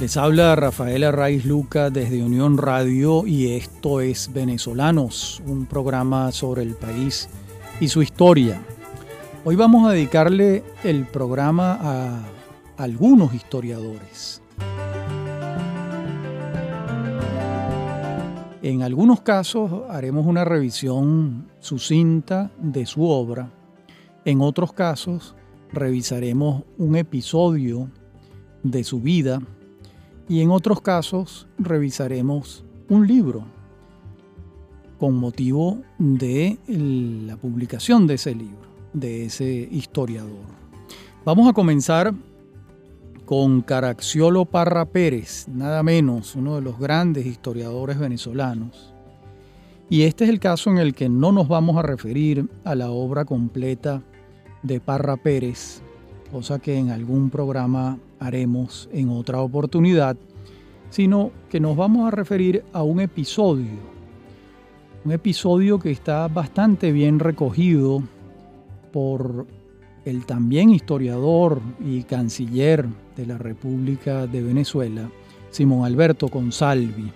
Les habla Rafael Arraiz Luca desde Unión Radio y esto es Venezolanos, un programa sobre el país y su historia. Hoy vamos a dedicarle el programa a algunos historiadores. En algunos casos haremos una revisión sucinta de su obra, en otros casos revisaremos un episodio de su vida y en otros casos revisaremos un libro con motivo de la publicación de ese libro, de ese historiador. Vamos a comenzar con Caraxiolo Parra Pérez, nada menos, uno de los grandes historiadores venezolanos. Y este es el caso en el que no nos vamos a referir a la obra completa de Parra Pérez, cosa que en algún programa haremos en otra oportunidad, sino que nos vamos a referir a un episodio, un episodio que está bastante bien recogido por el también historiador y canciller de la República de Venezuela, Simón Alberto Consalvi.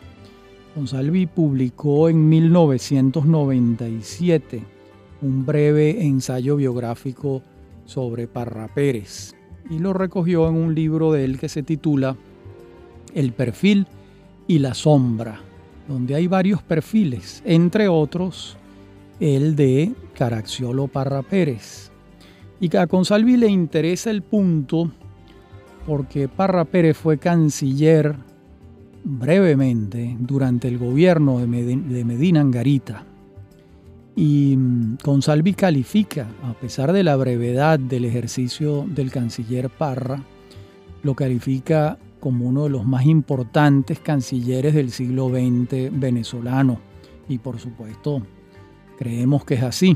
Consalvi publicó en 1997 un breve ensayo biográfico sobre Parra Pérez y lo recogió en un libro de él que se titula El perfil y la sombra, donde hay varios perfiles, entre otros el de Caraxiolo Parra Pérez. Y a Consalvi le interesa el punto porque Parra Pérez fue canciller brevemente durante el gobierno de Medina Angarita y mm, Consalvi califica, a pesar de la brevedad del ejercicio del canciller Parra, lo califica como uno de los más importantes cancilleres del siglo XX venezolano. Y por supuesto, creemos que es así.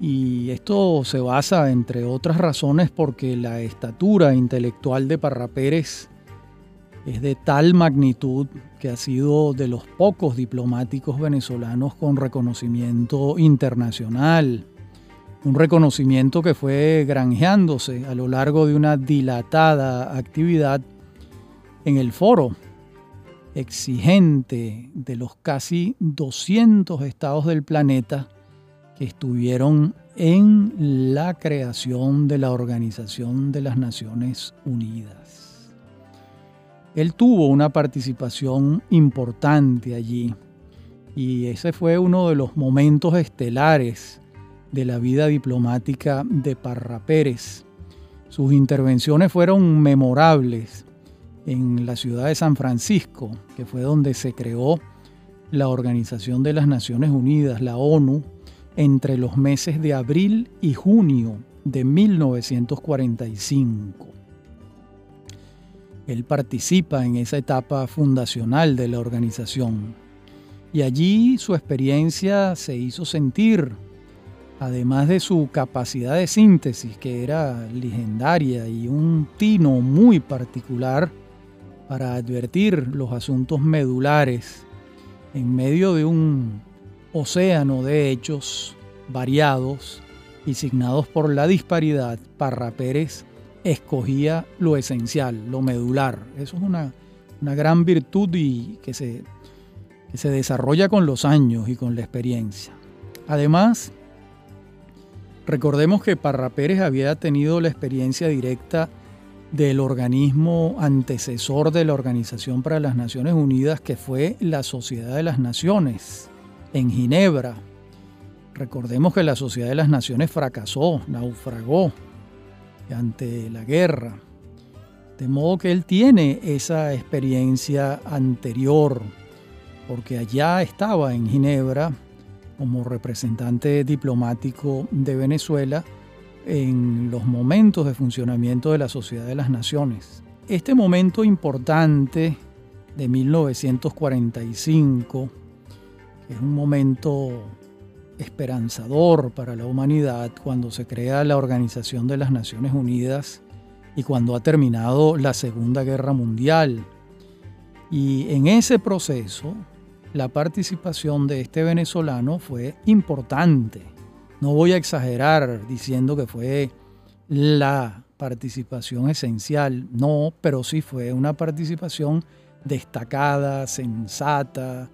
Y esto se basa, entre otras razones, porque la estatura intelectual de Parra Pérez es de tal magnitud que ha sido de los pocos diplomáticos venezolanos con reconocimiento internacional. Un reconocimiento que fue granjeándose a lo largo de una dilatada actividad en el foro exigente de los casi 200 estados del planeta que estuvieron en la creación de la Organización de las Naciones Unidas. Él tuvo una participación importante allí y ese fue uno de los momentos estelares de la vida diplomática de Parra Pérez. Sus intervenciones fueron memorables en la ciudad de San Francisco, que fue donde se creó la Organización de las Naciones Unidas, la ONU, entre los meses de abril y junio de 1945. Él participa en esa etapa fundacional de la organización y allí su experiencia se hizo sentir, además de su capacidad de síntesis que era legendaria y un tino muy particular para advertir los asuntos medulares en medio de un océano de hechos variados y signados por la disparidad, Parra Pérez escogía lo esencial, lo medular. Eso es una, gran virtud y que se, que se desarrolla con los años y con la experiencia. Además, recordemos que Parra Pérez había tenido la experiencia directa del organismo antecesor de la Organización para las Naciones Unidas, que fue la Sociedad de las Naciones, en Ginebra. Recordemos que la Sociedad de las Naciones fracasó, naufragó ante la guerra. De modo que él tiene esa experiencia anterior, porque allá estaba en Ginebra como representante diplomático de Venezuela en los momentos de funcionamiento de la Sociedad de las Naciones. Este momento importante de 1945, es un momento esperanzador para la humanidad cuando se crea la Organización de las Naciones Unidas y cuando ha terminado la Segunda Guerra Mundial. Y en ese proceso la participación de este venezolano fue importante. No voy a exagerar diciendo que fue la participación esencial, no, pero sí fue una participación destacada, sensata,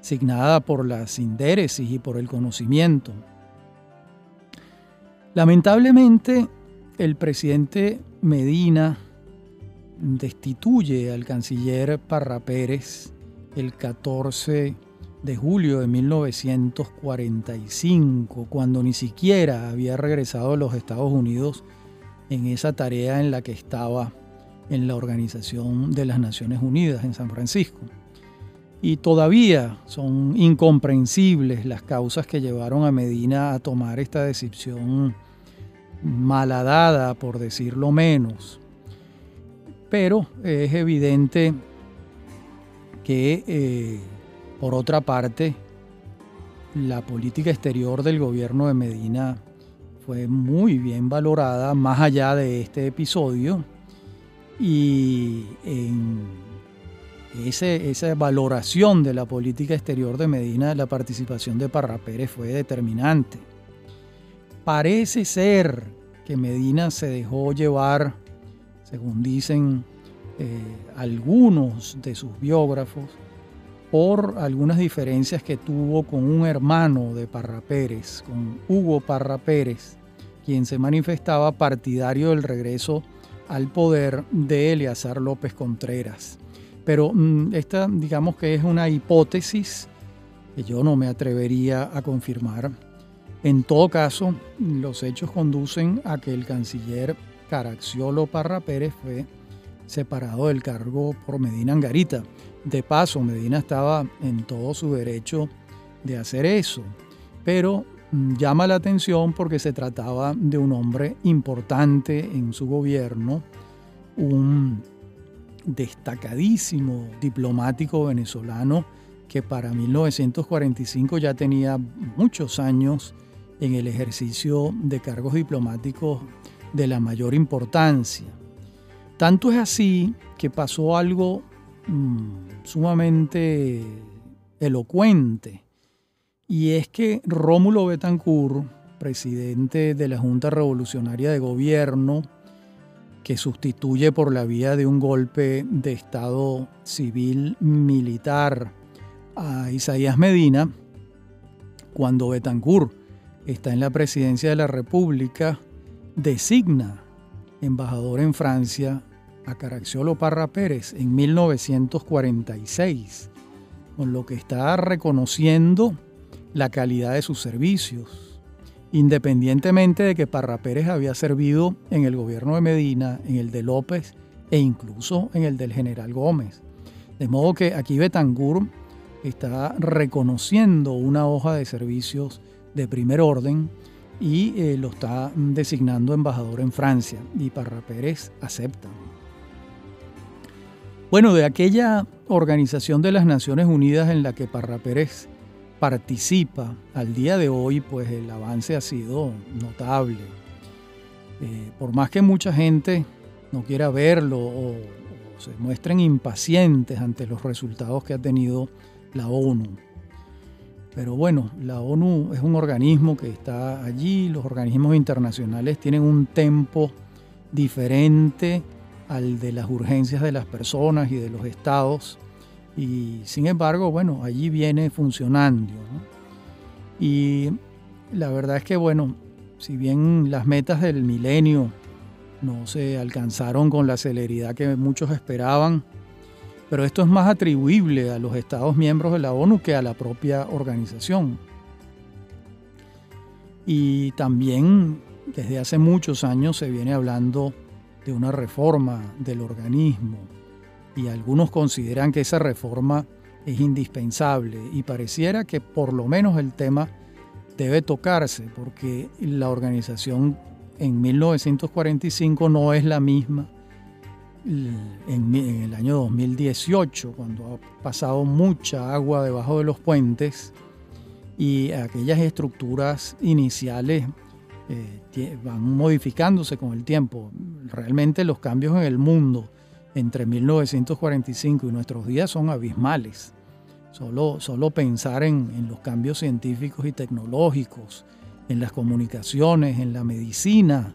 signada por las indéresis y por el conocimiento. Lamentablemente, el presidente Medina destituye al canciller Parra Pérez el 14 de julio de 1945, cuando ni siquiera había regresado a los Estados Unidos en esa tarea en la que estaba en la Organización de las Naciones Unidas en San Francisco. Y todavía son incomprensibles las causas que llevaron a Medina a tomar esta decisión malhadada, por decirlo menos. Pero es evidente que eh, por otra parte, la política exterior del gobierno de Medina fue muy bien valorada más allá de este episodio y en esa valoración de la política exterior de Medina, la participación de Parra Pérez fue determinante. Parece ser que Medina se dejó llevar, según dicen eh, algunos de sus biógrafos, por algunas diferencias que tuvo con un hermano de Parra Pérez, con Hugo Parra Pérez, quien se manifestaba partidario del regreso al poder de Eleazar López Contreras. Pero mm, esta digamos que es una hipótesis que yo no me atrevería a confirmar. En todo caso, los hechos conducen a que el canciller Caraxiolo Parra Pérez fue separado del cargo por Medina Angarita. De paso, Medina estaba en todo su derecho de hacer eso, pero mm, llama la atención porque se trataba de un hombre importante en su gobierno, un destacadísimo diplomático venezolano que para 1945 ya tenía muchos años en el ejercicio de cargos diplomáticos de la mayor importancia. Tanto es así que pasó algo Mm, sumamente elocuente, y es que Rómulo Betancourt, presidente de la Junta Revolucionaria de Gobierno, que sustituye por la vía de un golpe de Estado civil militar a Isaías Medina, cuando Betancourt está en la presidencia de la República, designa embajador en Francia a Caraxiolo Parra Pérez en 1946, con lo que está reconociendo la calidad de sus servicios, independientemente de que Parra Pérez había servido en el gobierno de Medina, en el de López e incluso en el del general Gómez. De modo que aquí Betancourt está reconociendo una hoja de servicios de primer orden y eh, lo está designando embajador en Francia y Parra Pérez acepta. Bueno, de aquella organización de las Naciones Unidas en la que Parra Pérez participa al día de hoy, pues el avance ha sido notable. Eh, por más que mucha gente no quiera verlo o, o se muestren impacientes ante los resultados que ha tenido la ONU. Pero bueno, la ONU es un organismo que está allí, los organismos internacionales tienen un tempo diferente al de las urgencias de las personas y de los estados. Y sin embargo, bueno, allí viene funcionando. Y la verdad es que, bueno, si bien las metas del milenio no se alcanzaron con la celeridad que muchos esperaban, pero esto es más atribuible a los Estados miembros de la ONU que a la propia organización. Y también desde hace muchos años se viene hablando de una reforma del organismo y algunos consideran que esa reforma es indispensable y pareciera que por lo menos el tema debe tocarse porque la organización en 1945 no es la misma en, el año 2018 cuando ha pasado mucha agua debajo de los puentes y aquellas estructuras iniciales eh, van modificándose con el tiempo. Realmente los cambios en el mundo entre 1945 y nuestros días son abismales. Solo, solo pensar en, en los cambios científicos y tecnológicos, en las comunicaciones, en la medicina,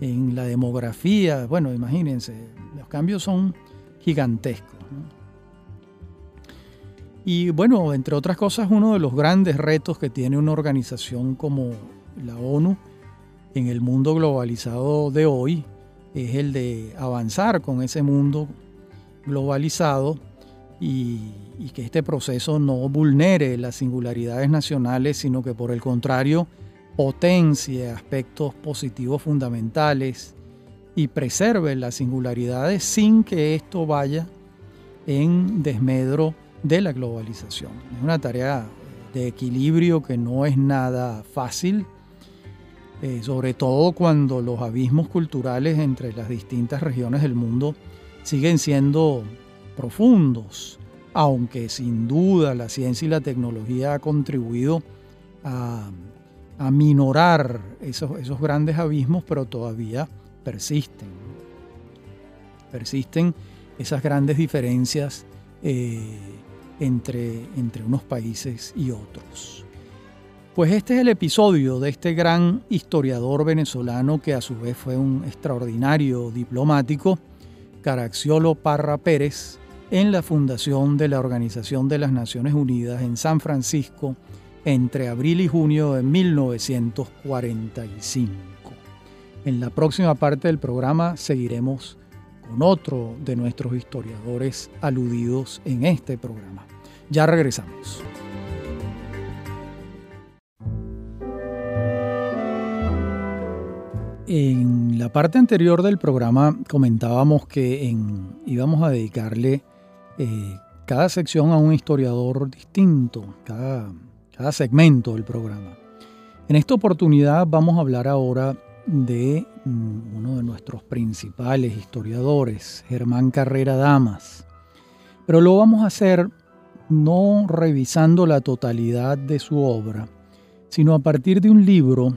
en la demografía. Bueno, imagínense, los cambios son gigantescos. Y bueno, entre otras cosas, uno de los grandes retos que tiene una organización como la ONU en el mundo globalizado de hoy es el de avanzar con ese mundo globalizado y, que este proceso no vulnere las singularidades nacionales, sino que por el contrario potencie aspectos positivos fundamentales y preserve las singularidades sin que esto vaya en desmedro de la globalización. Es una tarea de equilibrio que no es nada fácil, eh, sobre todo cuando los abismos culturales entre las distintas regiones del mundo siguen siendo profundos, aunque sin duda la ciencia y la tecnología ha contribuido a, minorar esos, esos grandes abismos, pero todavía persisten. Persisten esas grandes diferencias eh, entre, entre unos países y otros. Pues este es el episodio de este gran historiador venezolano que a su vez fue un extraordinario diplomático, Caraxiolo Parra Pérez, en la fundación de la Organización de las Naciones Unidas en San Francisco entre abril y junio de 1945. En la próxima parte del programa seguiremos con otro de nuestros historiadores aludidos en este programa. Ya regresamos. En la parte anterior del programa comentábamos que íbamos a dedicarle eh, cada sección a un historiador distinto, cada, cada segmento del programa. En esta oportunidad vamos a hablar ahora de mm, uno de nuestros principales historiadores, Germán Carrera Damas. Pero lo vamos a hacer no revisando la totalidad de su obra, sino a partir de un libro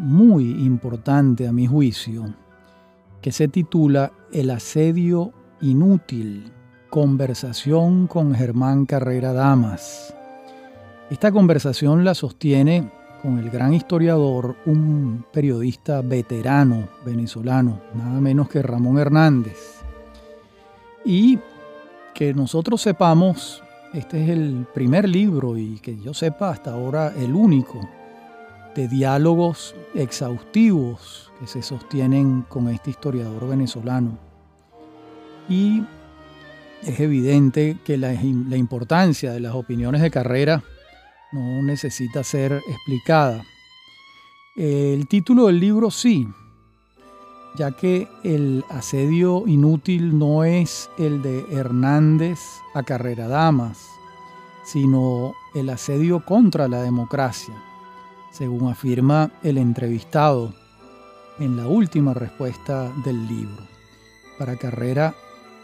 muy importante a mi juicio, que se titula El asedio inútil Conversación con Germán Carrera Damas. Esta conversación la sostiene con el gran historiador, un periodista veterano venezolano, nada menos que Ramón Hernández. Y que nosotros sepamos, este es el primer libro y que yo sepa hasta ahora el único de diálogos exhaustivos que se sostienen con este historiador venezolano. Y es evidente que la, importancia de las opiniones de carrera no necesita ser explicada. El título del libro sí, ya que el asedio inútil no es el de Hernández a Carrera Damas, sino el asedio contra la democracia, según afirma el entrevistado en la última respuesta del libro. Para Carrera,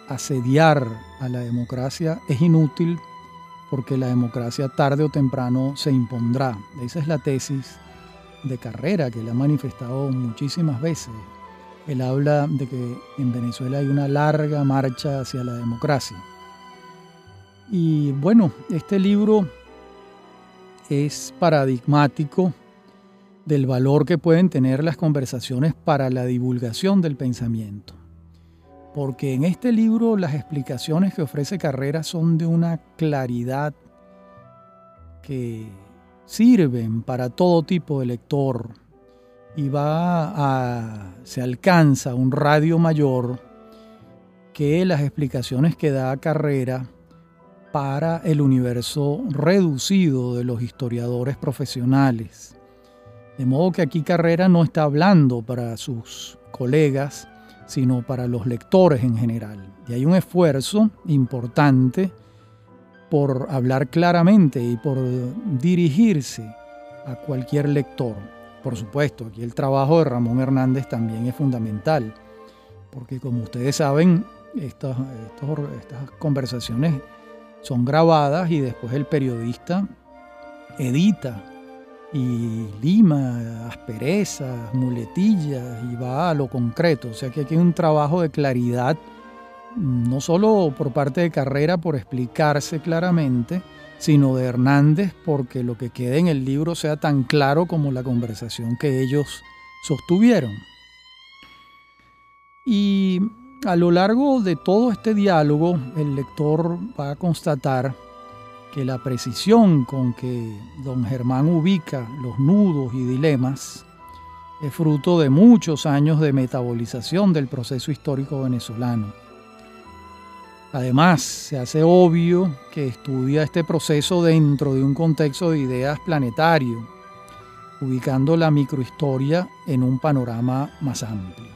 asediar a la democracia es inútil porque la democracia tarde o temprano se impondrá. Esa es la tesis de carrera que él ha manifestado muchísimas veces. Él habla de que en Venezuela hay una larga marcha hacia la democracia. Y bueno, este libro es paradigmático del valor que pueden tener las conversaciones para la divulgación del pensamiento. Porque en este libro las explicaciones que ofrece Carrera son de una claridad que sirven para todo tipo de lector y va a se alcanza un radio mayor que las explicaciones que da Carrera para el universo reducido de los historiadores profesionales. De modo que aquí Carrera no está hablando para sus colegas, sino para los lectores en general. Y hay un esfuerzo importante por hablar claramente y por dirigirse a cualquier lector. Por supuesto, aquí el trabajo de Ramón Hernández también es fundamental, porque como ustedes saben, estas, conversaciones son grabadas y después el periodista edita y lima, asperezas, muletillas y va a lo concreto. O sea que aquí hay un trabajo de claridad, no solo por parte de Carrera por explicarse claramente, sino de Hernández porque lo que quede en el libro sea tan claro como la conversación que ellos sostuvieron. Y a lo largo de todo este diálogo, el lector va a constatar que la precisión con que don Germán ubica los nudos y dilemas es fruto de muchos años de metabolización del proceso histórico venezolano. Además, se hace obvio que estudia este proceso dentro de un contexto de ideas planetario, ubicando la microhistoria en un panorama más amplio.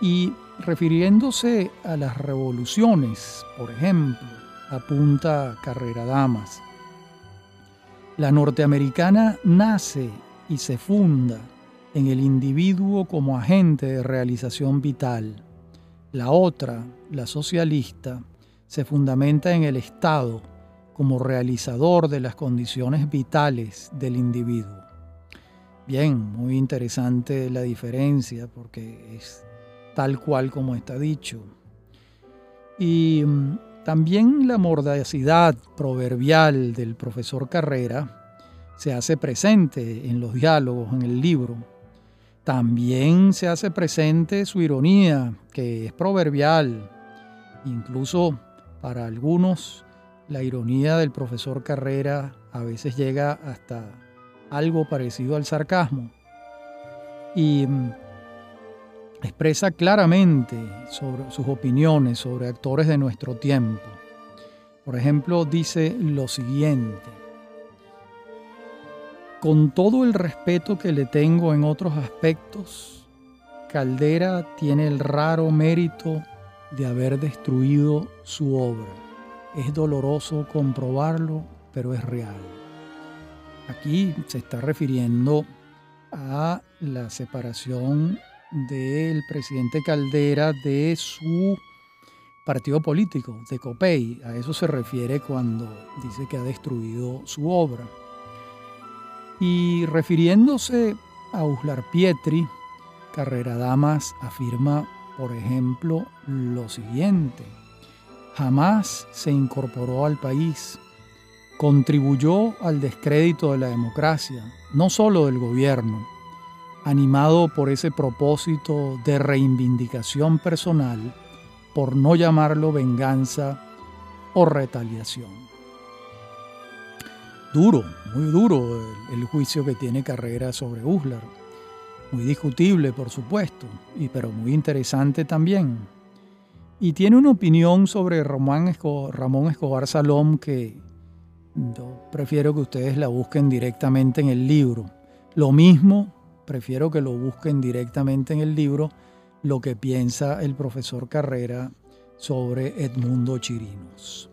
Y refiriéndose a las revoluciones, por ejemplo, apunta Carrera Damas, la norteamericana nace y se funda en el individuo como agente de realización vital. La otra, la socialista, se fundamenta en el Estado como realizador de las condiciones vitales del individuo. Bien, muy interesante la diferencia porque es tal cual como está dicho. Y mm, también la mordacidad proverbial del profesor Carrera se hace presente en los diálogos, en el libro. También se hace presente su ironía, que es proverbial. Incluso para algunos, la ironía del profesor Carrera a veces llega hasta algo parecido al sarcasmo. Y mm, expresa claramente sobre sus opiniones sobre actores de nuestro tiempo. Por ejemplo, dice lo siguiente. Con todo el respeto que le tengo en otros aspectos, Caldera tiene el raro mérito de haber destruido su obra. Es doloroso comprobarlo, pero es real. Aquí se está refiriendo a la separación del presidente Caldera de su partido político, de COPEI. A eso se refiere cuando dice que ha destruido su obra. Y refiriéndose a Uslar Pietri, Carrera Damas afirma, por ejemplo, lo siguiente. Jamás se incorporó al país, contribuyó al descrédito de la democracia, no solo del gobierno, animado por ese propósito de reivindicación personal, por no llamarlo venganza o retaliación duro, muy duro el, juicio que tiene Carrera sobre Uslar. Muy discutible, por supuesto, y, pero muy interesante también. Y tiene una opinión sobre Ramón Escobar, Ramón Salom que yo prefiero que ustedes la busquen directamente en el libro. Lo mismo, prefiero que lo busquen directamente en el libro, lo que piensa el profesor Carrera sobre Edmundo Chirinos.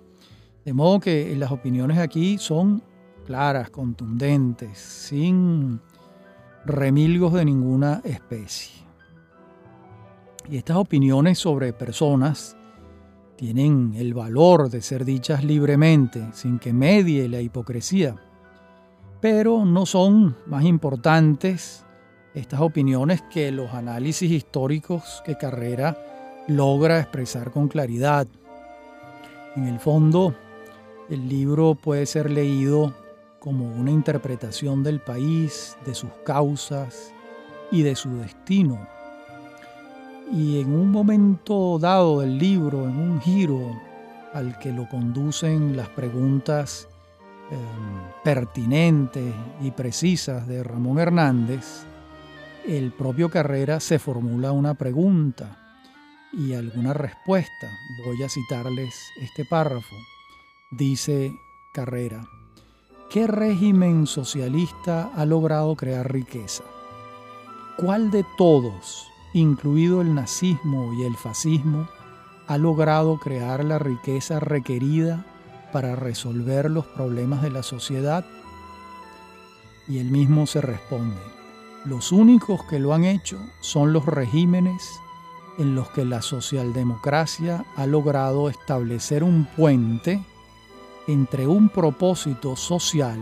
De modo que las opiniones aquí son claras, contundentes, sin remilgos de ninguna especie. Y estas opiniones sobre personas tienen el valor de ser dichas libremente, sin que medie la hipocresía. Pero no son más importantes estas opiniones que los análisis históricos que Carrera logra expresar con claridad. En el fondo, el libro puede ser leído como una interpretación del país, de sus causas y de su destino. Y en un momento dado del libro, en un giro al que lo conducen las preguntas em, pertinentes y precisas de Ramón Hernández, el propio Carrera se formula una pregunta y alguna respuesta. Voy a citarles este párrafo. Dice Carrera, ¿Qué régimen socialista ha logrado crear riqueza? ¿Cuál de todos, incluido el nazismo y el fascismo, ha logrado crear la riqueza requerida para resolver los problemas de la sociedad? Y él mismo se responde, los únicos que lo han hecho son los regímenes en los que la socialdemocracia ha logrado establecer un puente entre un propósito social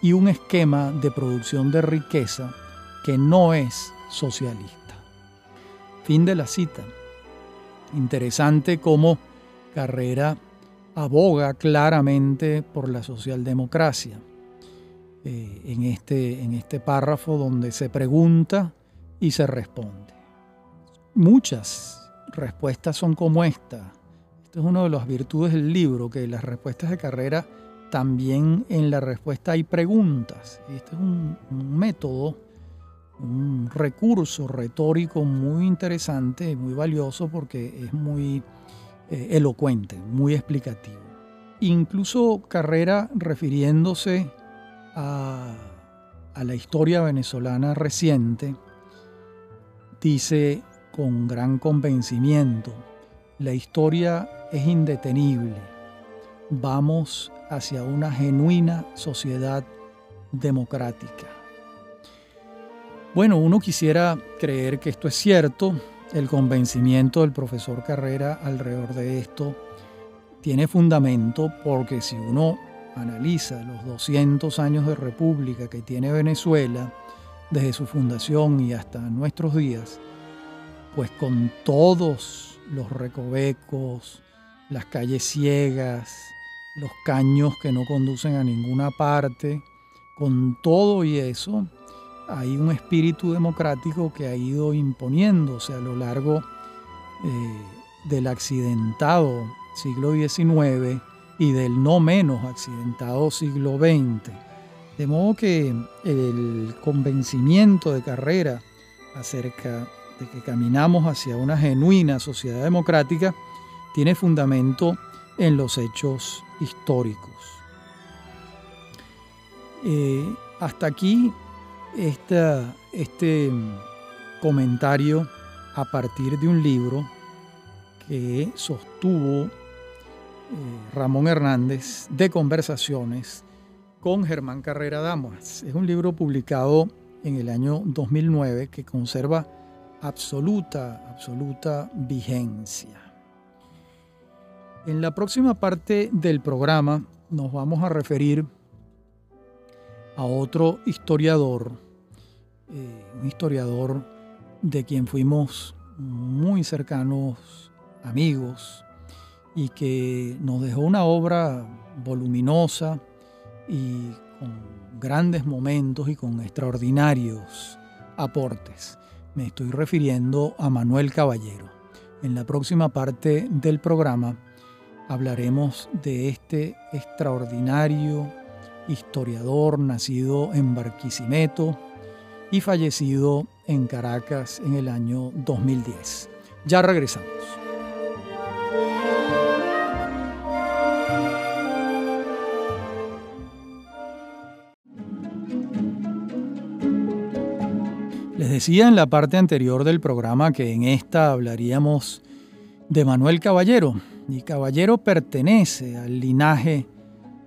y un esquema de producción de riqueza que no es socialista. Fin de la cita. Interesante cómo Carrera aboga claramente por la socialdemocracia eh, en, este, en este párrafo donde se pregunta y se responde. muchas respuestas son como esta. Esto es una de las virtudes del libro, que las respuestas de carrera también en la respuesta hay preguntas. Este es un, método, un recurso retórico muy interesante, muy valioso porque es muy eh, elocuente, muy explicativo. Incluso Carrera refiriéndose a, a la historia venezolana reciente, dice con gran convencimiento, la historia es indetenible. Vamos hacia una genuina sociedad democrática. Bueno, uno quisiera creer que esto es cierto, el convencimiento del profesor Carrera alrededor de esto tiene fundamento porque si uno analiza los 200 años de república que tiene Venezuela, desde su fundación y hasta nuestros días, pues con todos los recovecos, las calles ciegas, los caños que no conducen a ninguna parte, con todo y eso, hay un espíritu democrático que ha ido imponiéndose a lo largo eh, del accidentado siglo XIX y del no menos accidentado siglo XX. De modo que el convencimiento de carrera acerca de que caminamos hacia una genuina sociedad democrática tiene fundamento en los hechos históricos. Eh, hasta aquí este comentario a partir de un libro que sostuvo Ramón Hernández de conversaciones con Germán Carrera Damas. Es un libro publicado en el año 2009 que conserva absoluta, absoluta vigencia. En la próxima parte del programa nos vamos a referir a otro historiador, eh, un historiador de quien fuimos muy cercanos amigos y que nos dejó una obra voluminosa y con grandes momentos y con extraordinarios aportes. Me estoy refiriendo a Manuel Caballero. En la próxima parte del programa hablaremos de este extraordinario historiador nacido en Barquisimeto y fallecido en Caracas en el año 2010. Ya regresamos. Decía en la parte anterior del programa que en esta hablaríamos de Manuel Caballero, y Caballero pertenece al linaje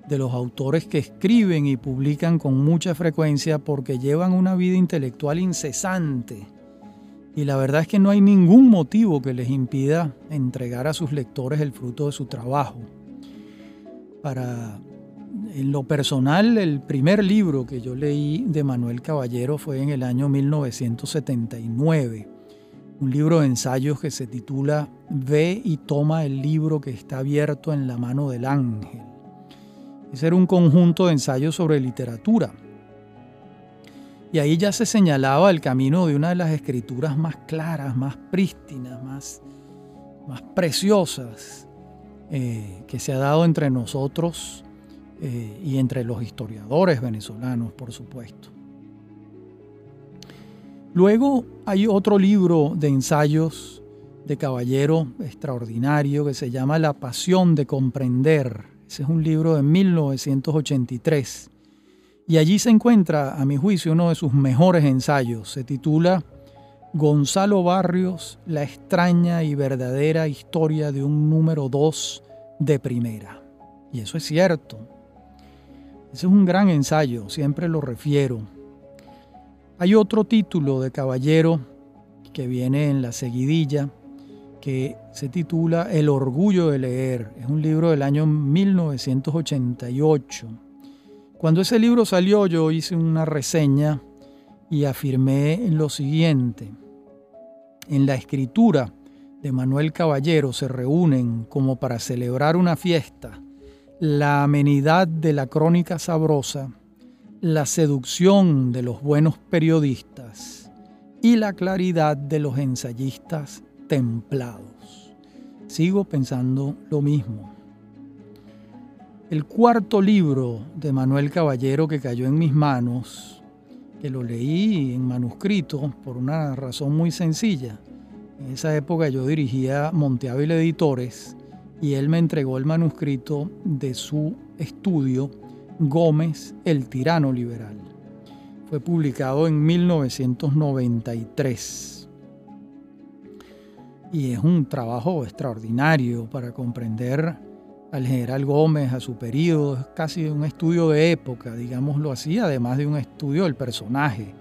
de los autores que escriben y publican con mucha frecuencia porque llevan una vida intelectual incesante. Y la verdad es que no hay ningún motivo que les impida entregar a sus lectores el fruto de su trabajo. Para en lo personal, el primer libro que yo leí de Manuel Caballero fue en el año 1979 un libro de ensayos que se titula Ve y toma el libro que está abierto en la mano del ángel. Ese era un conjunto de ensayos sobre literatura. Y ahí ya se señalaba el camino de una de las escrituras más claras, más prístinas, más, más preciosas eh, que se ha dado entre nosotros eh, y entre los historiadores venezolanos, por supuesto. Luego hay otro libro de ensayos de caballero extraordinario que se llama La Pasión de Comprender. Ese es un libro de 1983. Y allí se encuentra, a mi juicio, uno de sus mejores ensayos. Se titula Gonzalo Barrios, la extraña y verdadera historia de un número 2 de primera. Y eso es cierto. Ese es un gran ensayo, siempre lo refiero. Hay otro título de Caballero que viene en la seguidilla que se titula El orgullo de leer. Es un libro del año 1988. Cuando ese libro salió yo hice una reseña y afirmé lo siguiente. En la escritura de Manuel Caballero se reúnen como para celebrar una fiesta la amenidad de la crónica sabrosa la seducción de los buenos periodistas, y la claridad de los ensayistas templados. Sigo pensando lo mismo. El cuarto libro de Manuel Caballero que cayó en mis manos, que lo leí en manuscrito por una razón muy sencilla. En esa época yo dirigía Monteávil Editores y él me entregó el manuscrito de su estudio Gómez, el tirano liberal. Fue publicado en 1993 y es un trabajo extraordinario para comprender al general Gómez, a su periodo, es casi un estudio de época, digámoslo así, además de un estudio del personaje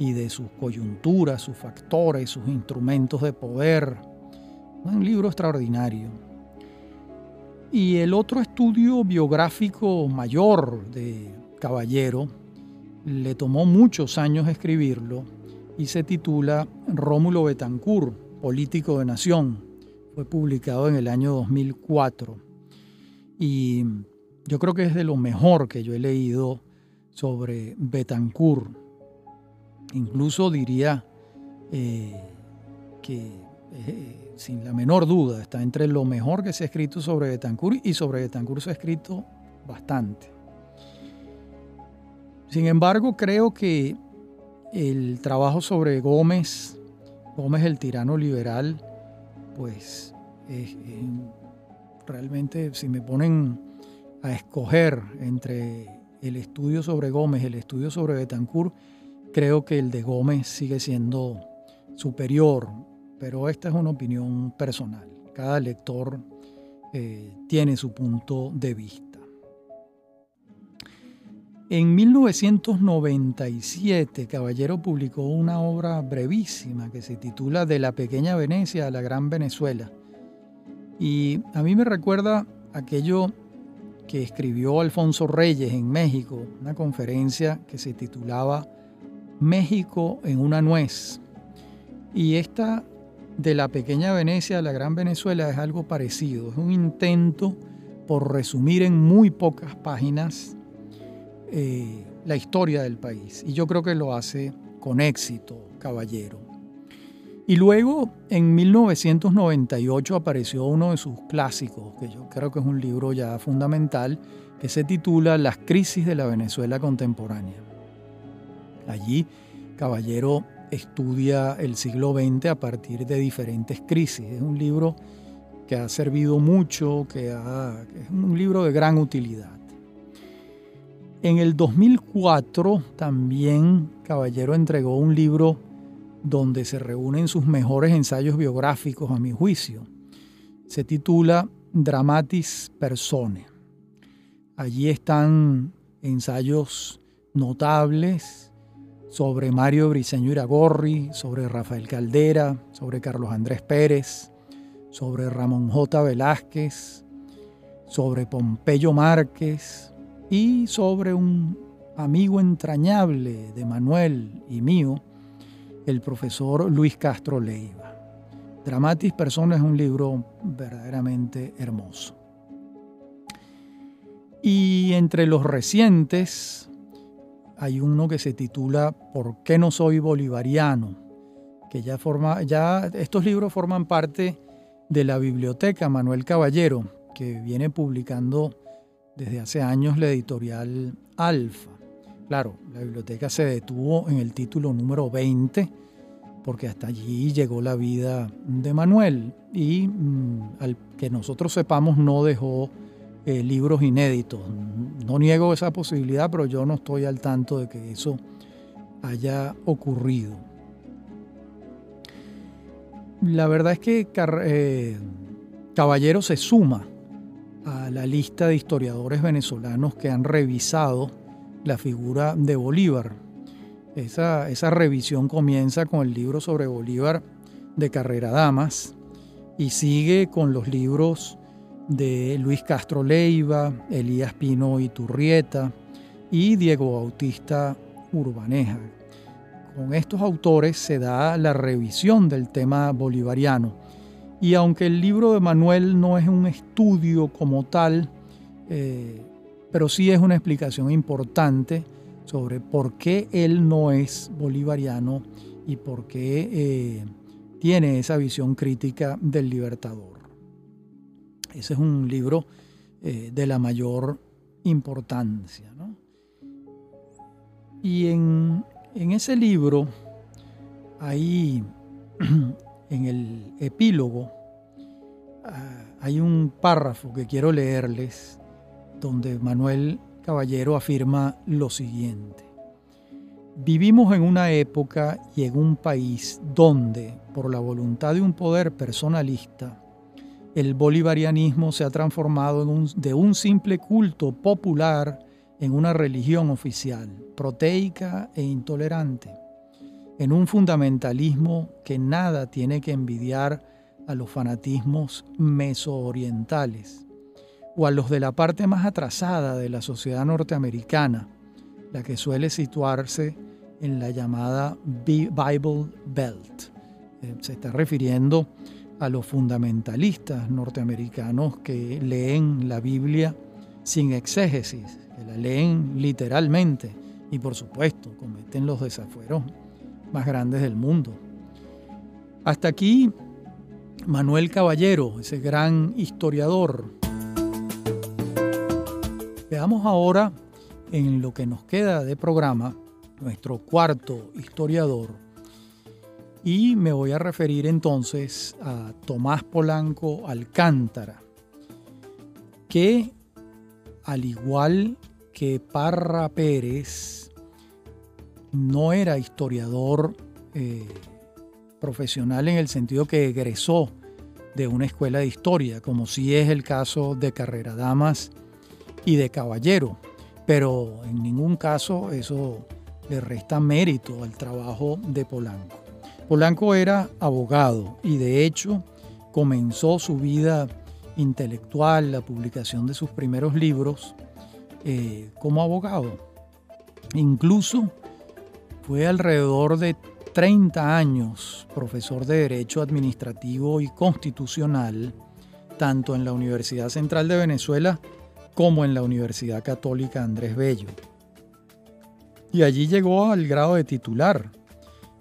y de sus coyunturas, sus factores, sus instrumentos de poder. Un libro extraordinario. Y el otro estudio biográfico mayor de Caballero le tomó muchos años escribirlo y se titula Rómulo Betancourt, político de nación. Fue publicado en el año 2004 y yo creo que es de lo mejor que yo he leído sobre Betancourt. Incluso diría eh, que eh, sin la menor duda está entre lo mejor que se ha escrito sobre Betancourt y sobre Betancourt se ha escrito bastante. Sin embargo, creo que el trabajo sobre Gómez, Gómez el tirano liberal, pues realmente si me ponen a escoger entre el estudio sobre Gómez el estudio sobre Betancourt, creo que el de Gómez sigue siendo superior, pero esta es una opinión personal. Cada lector eh, tiene su punto de vista. En 1997, Caballero publicó una obra brevísima que se titula De la pequeña Venecia a la gran Venezuela. Y a mí me recuerda aquello que escribió Alfonso Reyes en México, una conferencia que se titulaba México en una nuez. Y esta de la pequeña Venecia a la gran Venezuela es algo parecido, es un intento por resumir en muy pocas páginas eh, la historia del país. Y yo creo que lo hace con éxito, caballero. Y luego, en 1998, apareció uno de sus clásicos, que yo creo que es un libro ya fundamental, que se titula Las crisis de la Venezuela contemporánea. Allí, Caballero estudia el siglo XX a partir de diferentes crisis. Es un libro que ha servido mucho, que es un libro de gran utilidad. En el 2004 también Caballero entregó un libro donde se reúnen sus mejores ensayos biográficos a mi juicio. Se titula Dramatis Persone. Allí están ensayos notables sobre Mario Briceño Iragorri, sobre Rafael Caldera, sobre Carlos Andrés Pérez, sobre Ramón J. Velázquez, sobre Pompeyo Márquez, y sobre un amigo entrañable de Manuel y mío, el profesor Luis Castro Leiva. Dramatis Persona es un libro verdaderamente hermoso. Y entre los recientes hay uno que se titula ¿Por qué no soy bolivariano? que ya forma ya estos libros forman parte de la biblioteca Manuel Caballero, que viene publicando desde hace años la editorial Alfa. Claro, la biblioteca se detuvo en el título número 20 porque hasta allí llegó la vida de Manuel y mm, al que nosotros sepamos no dejó eh, libros inéditos. No niego esa posibilidad, pero yo no estoy al tanto de que eso haya ocurrido. La verdad es que eh, Caballero se suma a la lista de historiadores venezolanos que han revisado la figura de Bolívar. Esa, esa revisión comienza con el libro sobre Bolívar de Carrera Damas y sigue con los libros de Luis Castro Leiva, Elías Pino Iturrieta y Diego Bautista Urbaneja. Con estos autores se da la revisión del tema bolivariano y aunque el libro de Manuel no es un estudio como tal, eh, pero sí es una explicación importante sobre por qué él no es bolivariano y por qué eh, tiene esa visión crítica del libertador. Ese es un libro eh, de la mayor importancia. Y en, en ese libro, ahí en el epílogo, ah, hay un párrafo que quiero leerles donde Manuel Caballero afirma lo siguiente. Vivimos en una época y en un país donde, por la voluntad de un poder personalista, el bolivarianismo se ha transformado de un simple culto popular en una religión oficial, proteica e intolerante, en un fundamentalismo que nada tiene que envidiar a los fanatismos mesoorientales o a los de la parte más atrasada de la sociedad norteamericana, la que suele situarse en la llamada Bible Belt. Eh, se está refiriendo los fundamentalistas norteamericanos que leen la Biblia sin exégesis, que la leen literalmente y por supuesto cometen los desafueros más grandes del mundo. Hasta aquí Manuel Caballero, ese gran historiador Veamos ahora en lo que nos queda de programa nuestro cuarto historiador y me voy a referir entonces a Tomás Polanco Alcántara, que al igual que Parra Pérez, no era historiador eh, profesional en el sentido que egresó de una escuela de historia, como sí es el caso de Carrera Damas y de caballero, pero en ningún caso eso le resta mérito al trabajo de Polanco. Polanco era abogado y de hecho comenzó su vida intelectual, la publicación de sus primeros libros, eh, como abogado. Incluso fue alrededor de 30 años profesor de Derecho Administrativo y Constitucional, tanto en la Universidad Central de Venezuela como en la Universidad Católica Andrés Bello. Y allí llegó al grado de titular.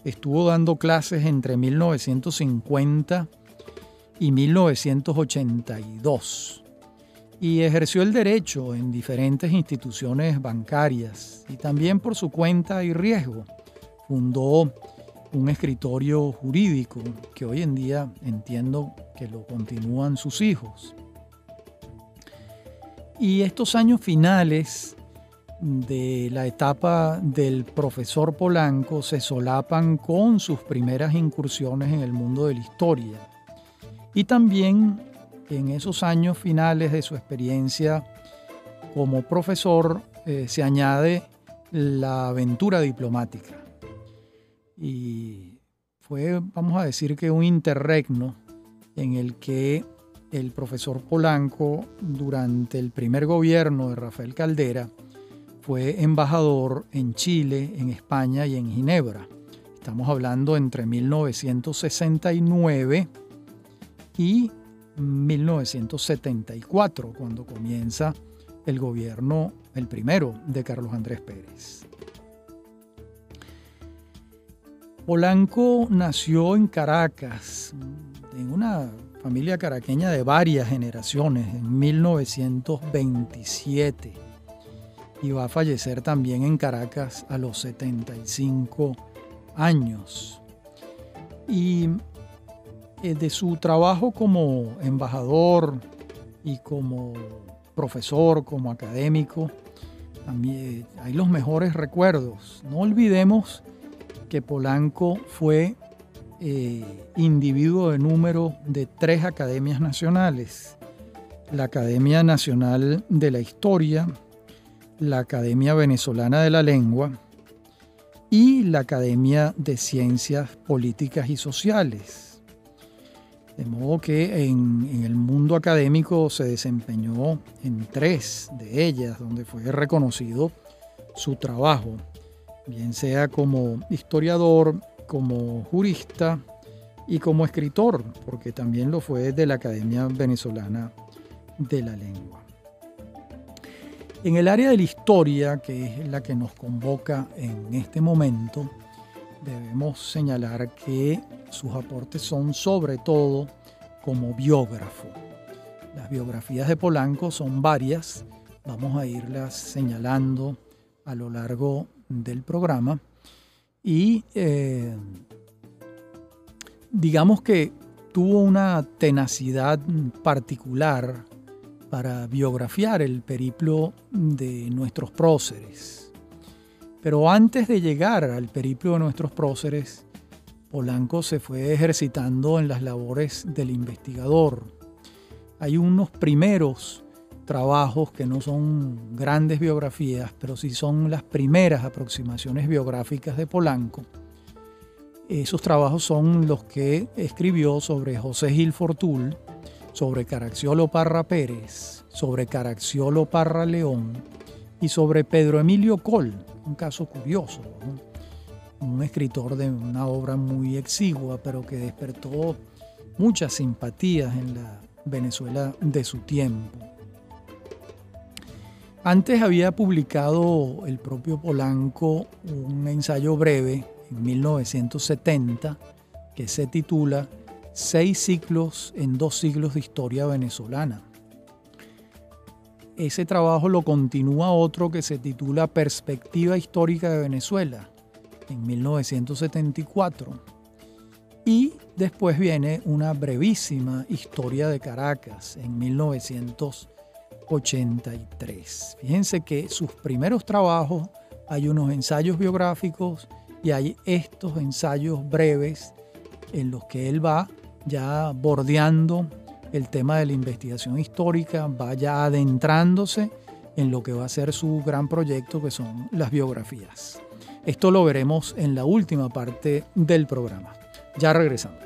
Estuvo dando clases entre 1950 y 1982 y ejerció el derecho en diferentes instituciones bancarias y también por su cuenta y riesgo. Fundó un escritorio jurídico que hoy en día entiendo que lo continúan sus hijos. Y estos años finales de la etapa del profesor Polanco se solapan con sus primeras incursiones en el mundo de la historia. Y también en esos años finales de su experiencia como profesor eh, se añade la aventura diplomática. Y fue, vamos a decir que un interregno en el que el profesor Polanco, durante el primer gobierno de Rafael Caldera, fue embajador en Chile, en España y en Ginebra. Estamos hablando entre 1969 y 1974, cuando comienza el gobierno, el primero, de Carlos Andrés Pérez. Polanco nació en Caracas, en una familia caraqueña de varias generaciones, en 1927. Y va a fallecer también en Caracas a los 75 años. Y eh, de su trabajo como embajador y como profesor, como académico, también hay los mejores recuerdos. No olvidemos que Polanco fue eh, individuo de número de tres academias nacionales. La Academia Nacional de la Historia, la Academia Venezolana de la Lengua y la Academia de Ciencias Políticas y Sociales. De modo que en, en, el mundo académico se desempeñó en tres de ellas, donde fue reconocido su trabajo, bien sea como historiador, como jurista y como escritor, porque también lo fue de la Academia Venezolana de la Lengua. En el área de la historia, que es la que nos convoca en este momento, debemos señalar que sus aportes son sobre todo como biógrafo. Las biografías de Polanco son varias, vamos a irlas señalando a lo largo del programa y eh, digamos que tuvo una tenacidad particular para biografiar el periplo de nuestros próceres. Pero antes de llegar al periplo de nuestros próceres, Polanco se fue ejercitando en las labores del investigador. Hay unos primeros trabajos que no son grandes biografías, pero sí son las primeras aproximaciones biográficas de Polanco. Esos trabajos son los que escribió sobre José Gil Fortul, sobre Caracciolo Parra Pérez, sobre Caracciolo Parra León y sobre Pedro Emilio Col, un caso curioso, un escritor de una obra muy exigua, pero que despertó muchas simpatías en la Venezuela de su tiempo. Antes había publicado el propio Polanco un ensayo breve en 1970 que se titula Seis ciclos en dos siglos de historia venezolana. Ese trabajo lo continúa otro que se titula Perspectiva Histórica de Venezuela en 1974. Y después viene una brevísima historia de Caracas en 1983. Fíjense que sus primeros trabajos hay unos ensayos biográficos y hay estos ensayos breves en los que él va ya bordeando el tema de la investigación histórica, va ya adentrándose en lo que va a ser su gran proyecto que son las biografías. Esto lo veremos en la última parte del programa. Ya regresamos.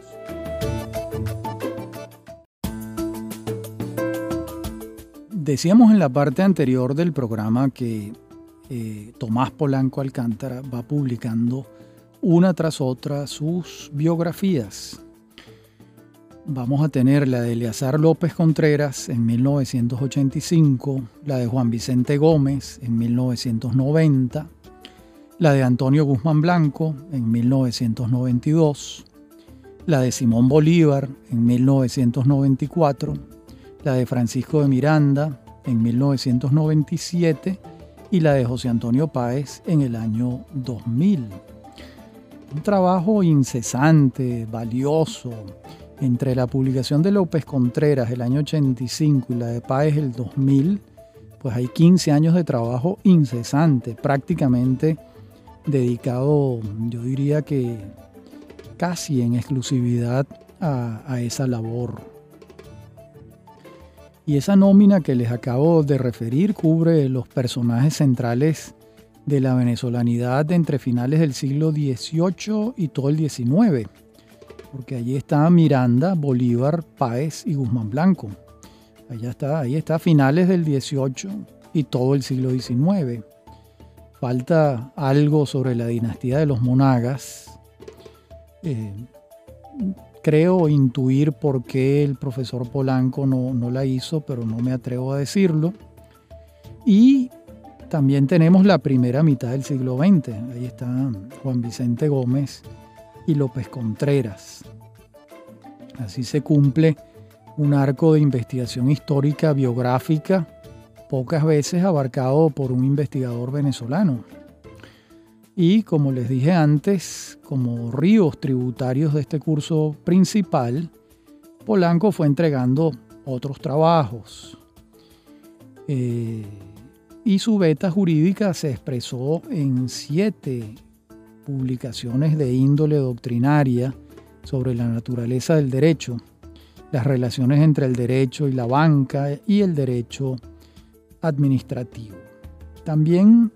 Decíamos en la parte anterior del programa que eh, Tomás Polanco Alcántara va publicando una tras otra sus biografías. Vamos a tener la de Eleazar López Contreras en 1985, la de Juan Vicente Gómez en 1990, la de Antonio Guzmán Blanco en 1992, la de Simón Bolívar en 1994, la de Francisco de Miranda en 1997 y la de José Antonio Páez en el año 2000 un trabajo incesante, valioso, entre la publicación de López Contreras el año 85 y la de Páez el 2000, pues hay 15 años de trabajo incesante, prácticamente dedicado, yo diría que casi en exclusividad a, a esa labor. Y esa nómina que les acabo de referir cubre los personajes centrales de la venezolanidad entre finales del siglo XVIII y todo el XIX, porque allí está Miranda, Bolívar, Páez y Guzmán Blanco. Allá está, ahí está finales del XVIII y todo el siglo XIX. Falta algo sobre la dinastía de los monagas. Eh, creo intuir por qué el profesor Polanco no, no la hizo, pero no me atrevo a decirlo. Y también tenemos la primera mitad del siglo XX. Ahí están Juan Vicente Gómez y López Contreras. Así se cumple un arco de investigación histórica biográfica pocas veces abarcado por un investigador venezolano. Y como les dije antes, como ríos tributarios de este curso principal, Polanco fue entregando otros trabajos. Eh, y su beta jurídica se expresó en siete publicaciones de índole doctrinaria sobre la naturaleza del derecho, las relaciones entre el derecho y la banca y el derecho administrativo. También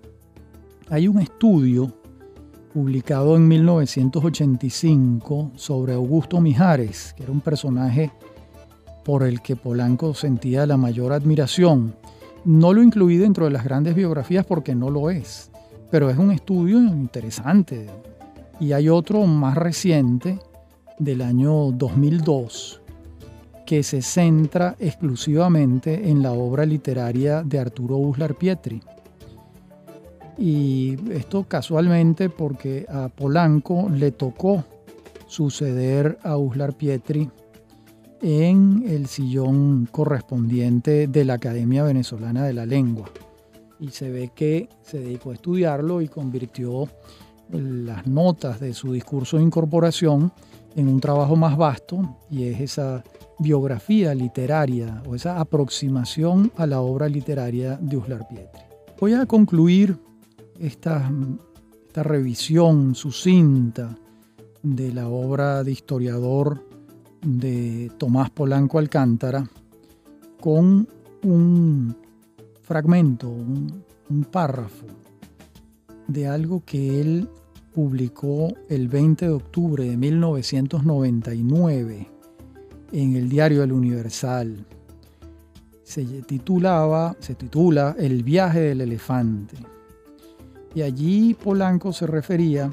hay un estudio publicado en 1985 sobre Augusto Mijares, que era un personaje por el que Polanco sentía la mayor admiración no lo incluí dentro de las grandes biografías porque no lo es, pero es un estudio interesante. Y hay otro más reciente del año 2002 que se centra exclusivamente en la obra literaria de Arturo Uslar Pietri. Y esto casualmente porque a Polanco le tocó suceder a Uslar Pietri en el sillón correspondiente de la Academia Venezolana de la Lengua. Y se ve que se dedicó a estudiarlo y convirtió las notas de su discurso de incorporación en un trabajo más vasto y es esa biografía literaria o esa aproximación a la obra literaria de Uslar Pietri. Voy a concluir esta, esta revisión sucinta de la obra de historiador de Tomás Polanco Alcántara con un fragmento, un, un párrafo de algo que él publicó el 20 de octubre de 1999 en el diario El Universal. Se titulaba, se titula El viaje del elefante. Y allí Polanco se refería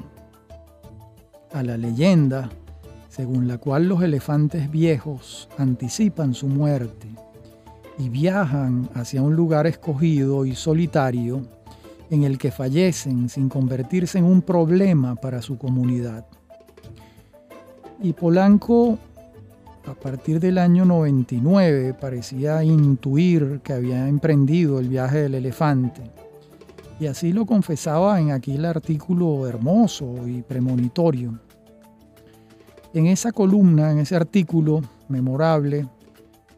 a la leyenda según la cual los elefantes viejos anticipan su muerte y viajan hacia un lugar escogido y solitario en el que fallecen sin convertirse en un problema para su comunidad. Y Polanco, a partir del año 99, parecía intuir que había emprendido el viaje del elefante. Y así lo confesaba en aquel artículo hermoso y premonitorio. En esa columna, en ese artículo memorable,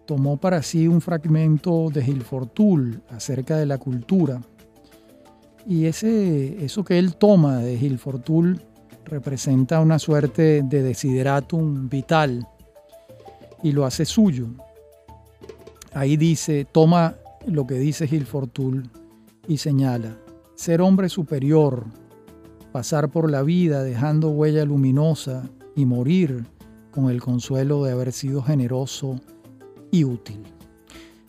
tomó para sí un fragmento de Gil Fortul acerca de la cultura y ese, eso que él toma de Gil Fortul representa una suerte de desideratum vital y lo hace suyo. Ahí dice, toma lo que dice Gil Fortul y señala, ser hombre superior, pasar por la vida dejando huella luminosa y morir con el consuelo de haber sido generoso y útil.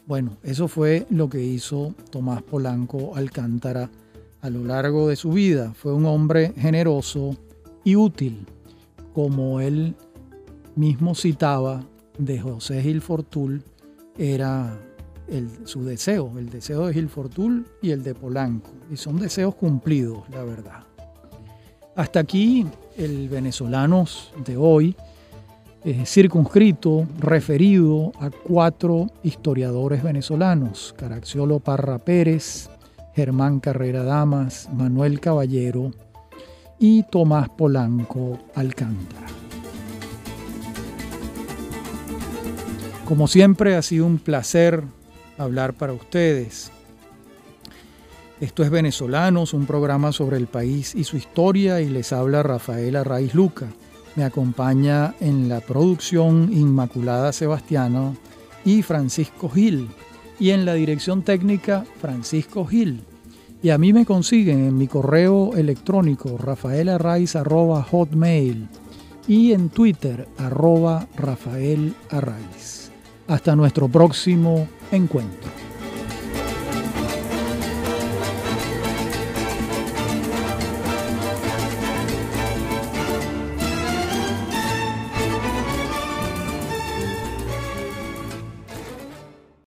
Bueno, eso fue lo que hizo Tomás Polanco Alcántara a lo largo de su vida. Fue un hombre generoso y útil, como él mismo citaba de José Gil Fortul, era su deseo, el deseo de Gil Fortul y el de Polanco. Y son deseos cumplidos, la verdad. Hasta aquí el venezolanos de hoy, circunscrito, referido a cuatro historiadores venezolanos, Caraxiolo Parra Pérez, Germán Carrera Damas, Manuel Caballero y Tomás Polanco Alcántara. Como siempre ha sido un placer hablar para ustedes. Esto es Venezolanos, un programa sobre el país y su historia y les habla Rafael Arraiz Luca. Me acompaña en la producción Inmaculada Sebastiano y Francisco Gil y en la dirección técnica Francisco Gil. Y a mí me consiguen en mi correo electrónico rafaelarraiz.hotmail y en Twitter arroba Hasta nuestro próximo encuentro.